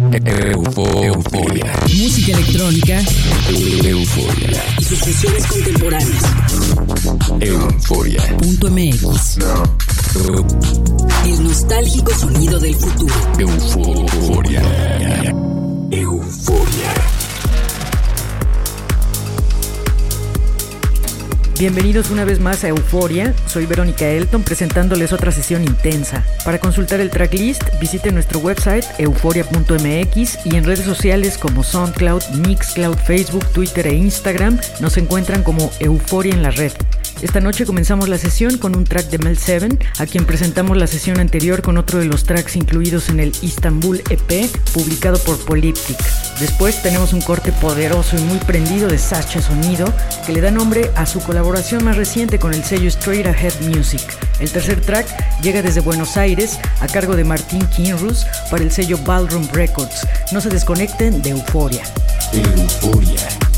Euforia. Música electrónica. Euforia. Y sus sesiones contemporáneas. Euforia. Punto MX. El nostálgico sonido del futuro. Euforia. Euforia. Bienvenidos una vez más a Euforia, soy Verónica Elton presentándoles otra sesión intensa. Para consultar el tracklist visite nuestro website euforia.mx y en redes sociales como SoundCloud, Mixcloud, Facebook, Twitter e Instagram nos encuentran como Euforia en la red. Esta noche comenzamos la sesión con un track de Mel 7, a quien presentamos la sesión anterior con otro de los tracks incluidos en el Istanbul EP, publicado por Polyptic. Después tenemos un corte poderoso y muy prendido de Sacha Sonido, que le da nombre a su colaboración más reciente con el sello Straight Ahead Music. El tercer track llega desde Buenos Aires a cargo de Martín Kinrus para el sello Ballroom Records. No se desconecten de Euforia. Euforia.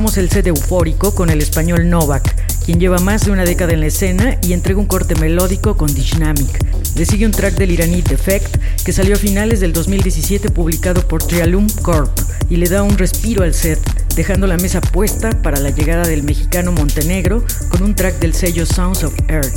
El set eufórico con el español Novak, quien lleva más de una década en la escena y entrega un corte melódico con Dynamic. Le sigue un track del iraní Defect, que salió a finales del 2017 publicado por Trialum Corp, y le da un respiro al set, dejando la mesa puesta para la llegada del mexicano Montenegro con un track del sello Sounds of Earth.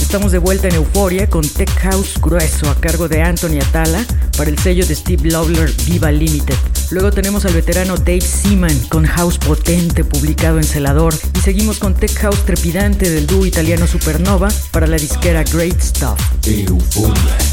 Estamos de vuelta en Euforia con Tech House grueso a cargo de Anthony Atala para el sello de Steve Lawler Viva Limited. Luego tenemos al veterano Dave Seaman con House Potente publicado en Celador y seguimos con Tech House trepidante del dúo italiano Supernova para la disquera Great Stuff. Euforia.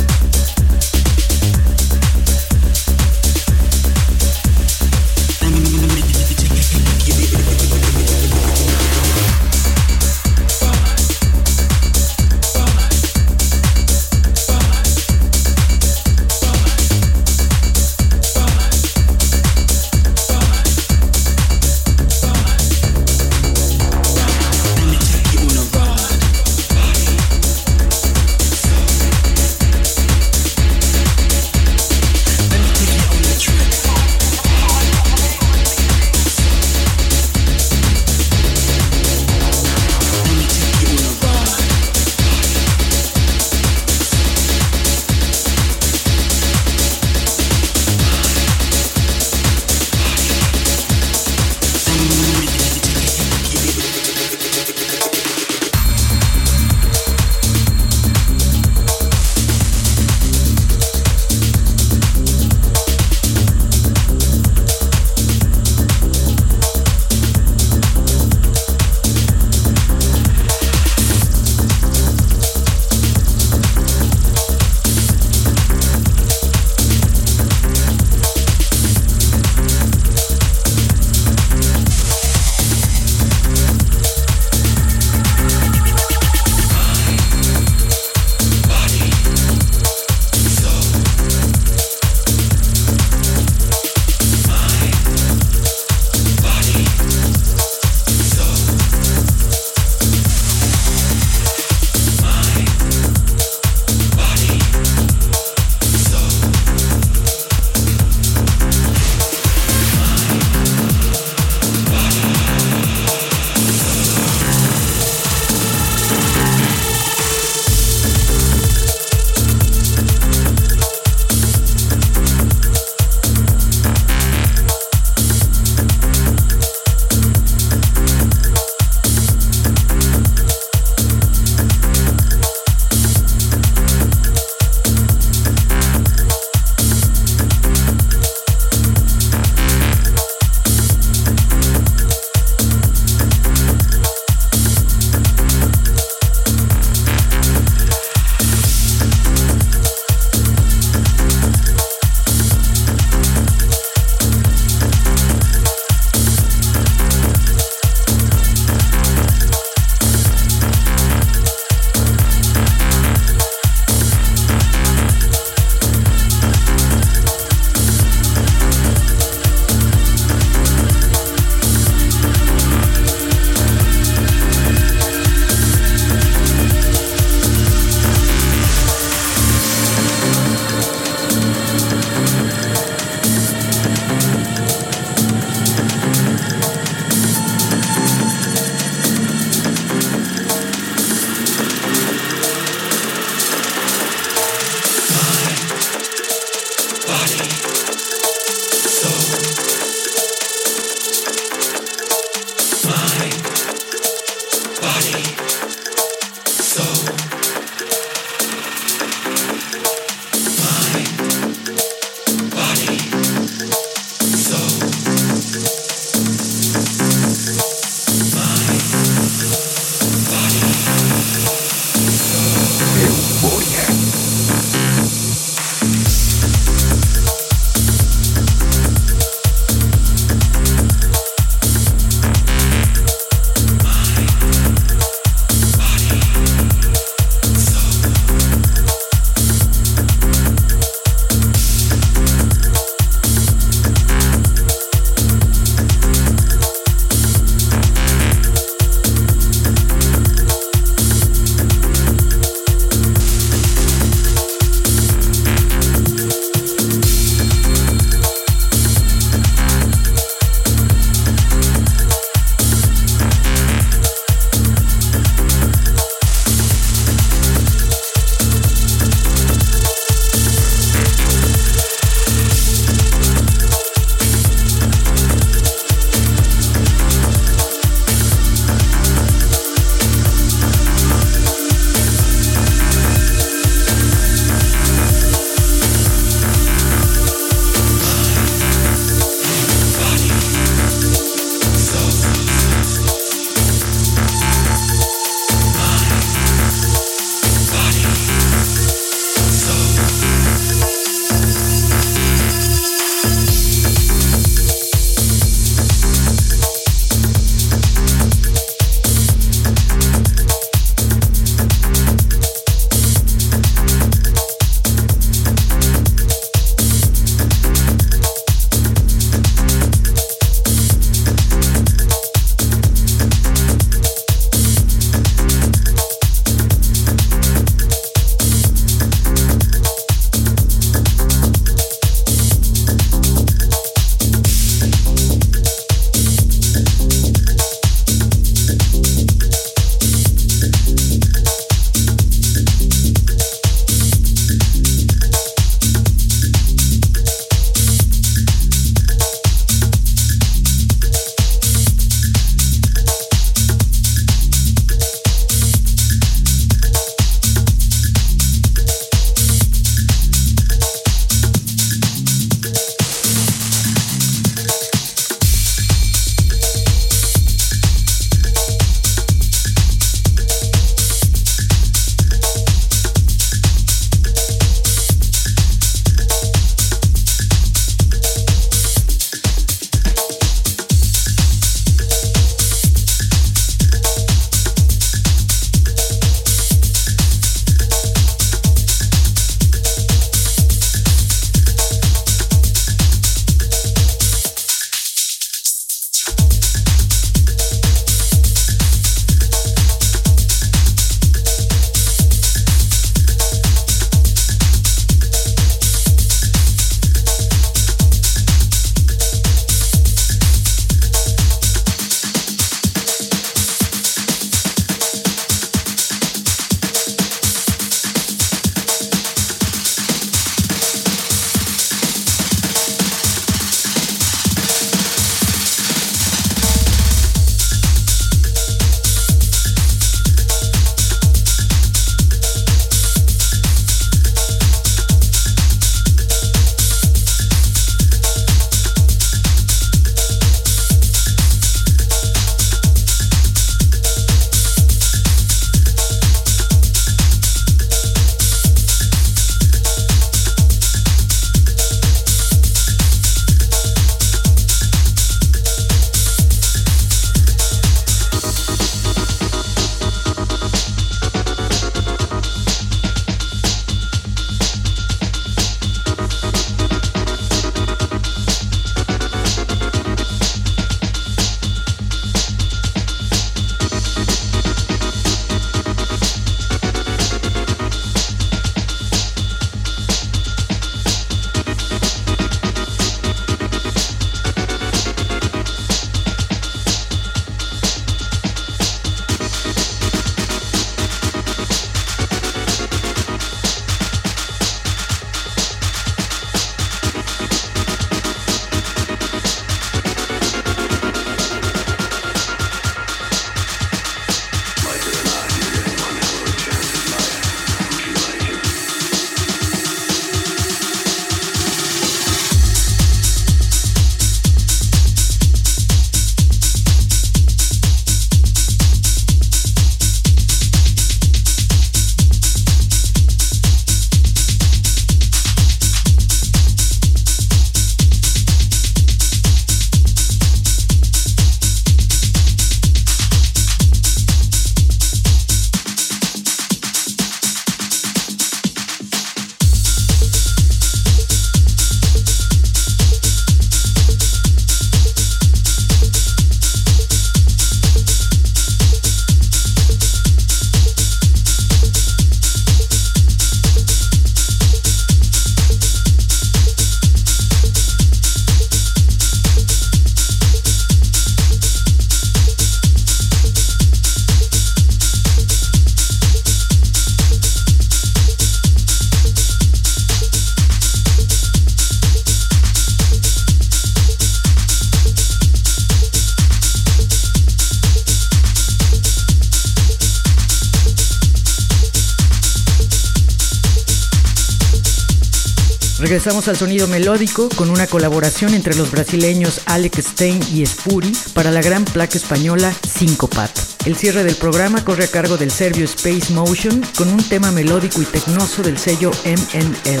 Regresamos al sonido melódico con una colaboración entre los brasileños Alex Stein y Spuri para la gran placa española Syncopat. El cierre del programa corre a cargo del serbio Space Motion con un tema melódico y tecnoso del sello MNL.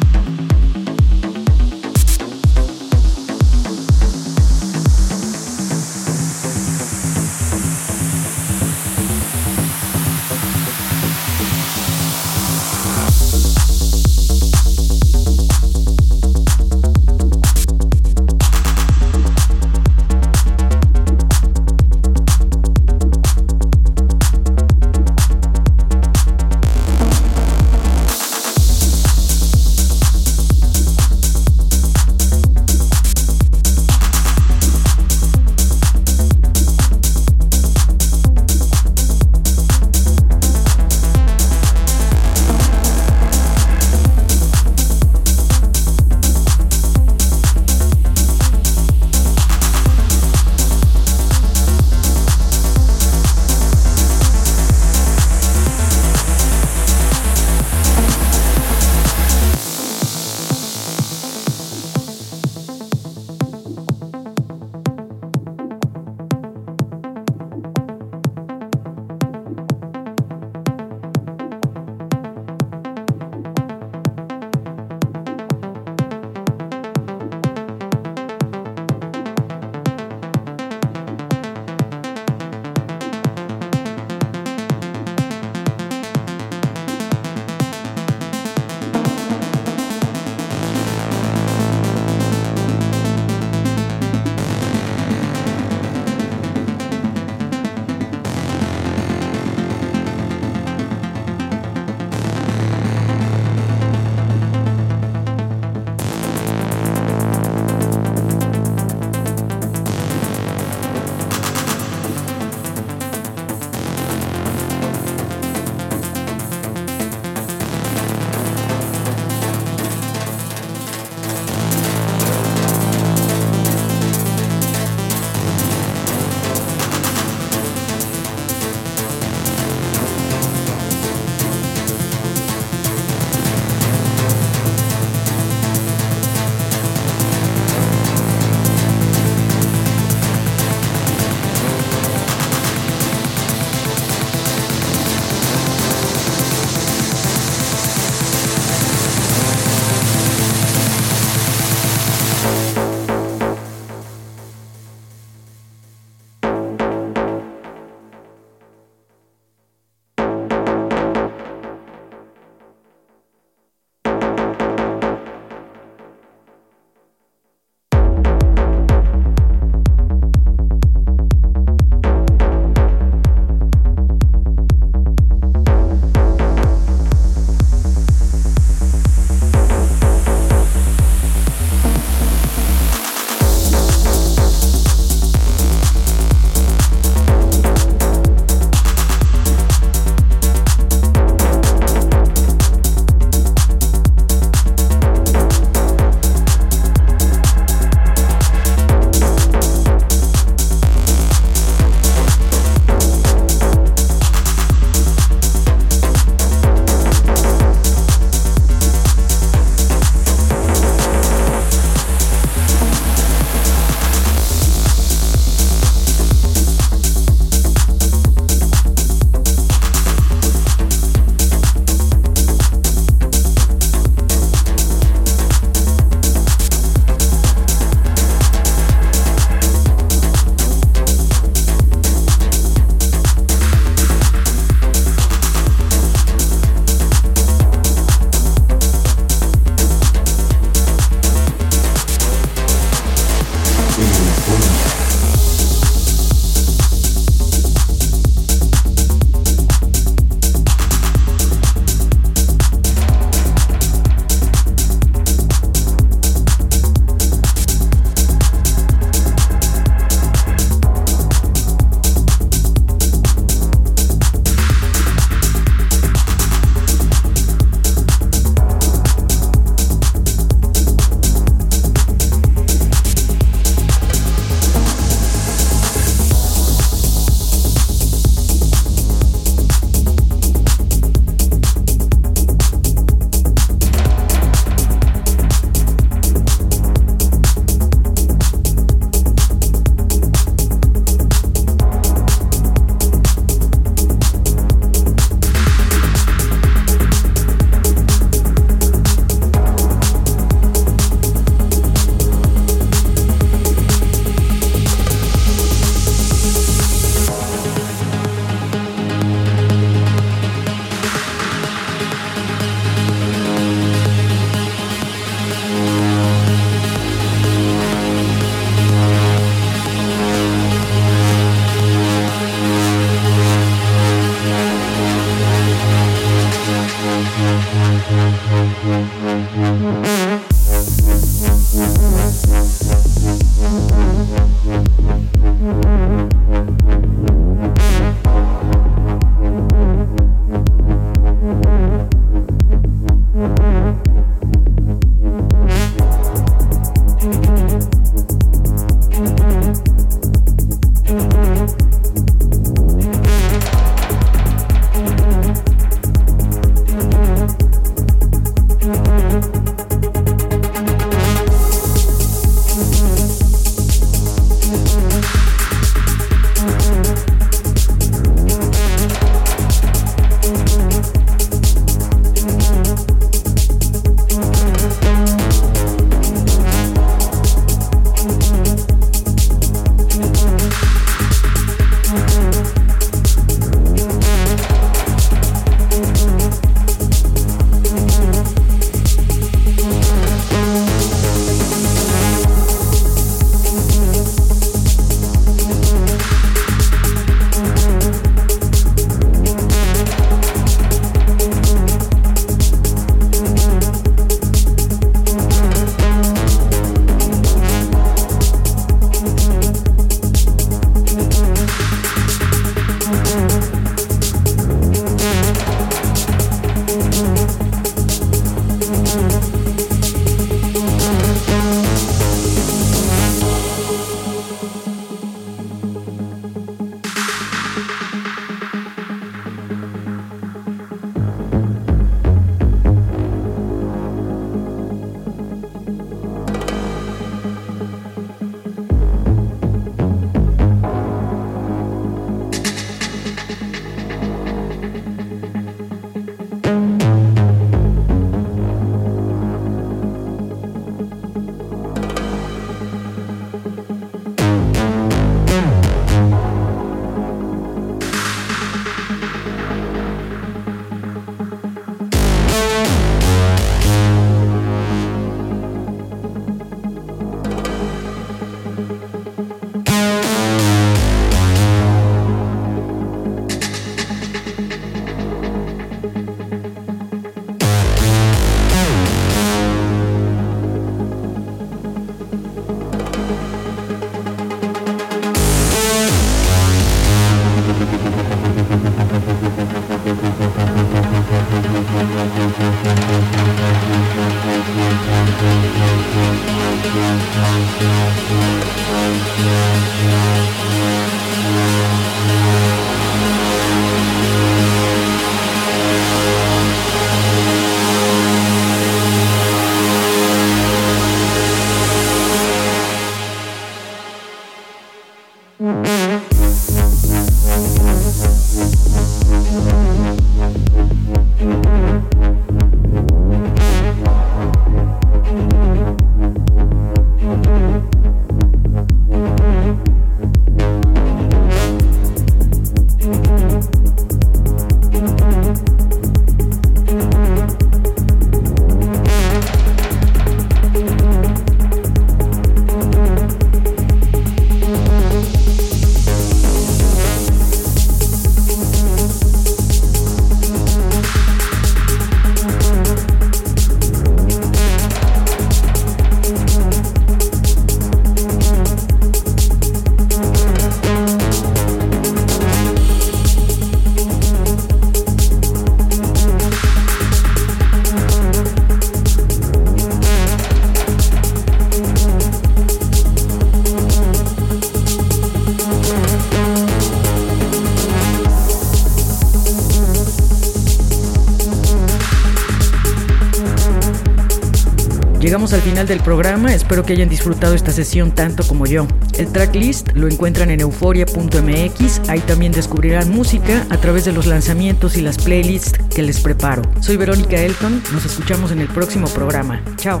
Al final del programa, espero que hayan disfrutado esta sesión tanto como yo. El tracklist lo encuentran en euforia.mx, ahí también descubrirán música a través de los lanzamientos y las playlists que les preparo. Soy Verónica Elton, nos escuchamos en el próximo programa. Chao.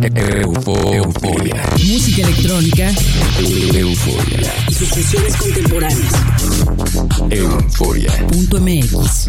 Eufo- Euforia. Música electrónica Euforia. y sus fusiones contemporáneas. Euforia. Punto MX.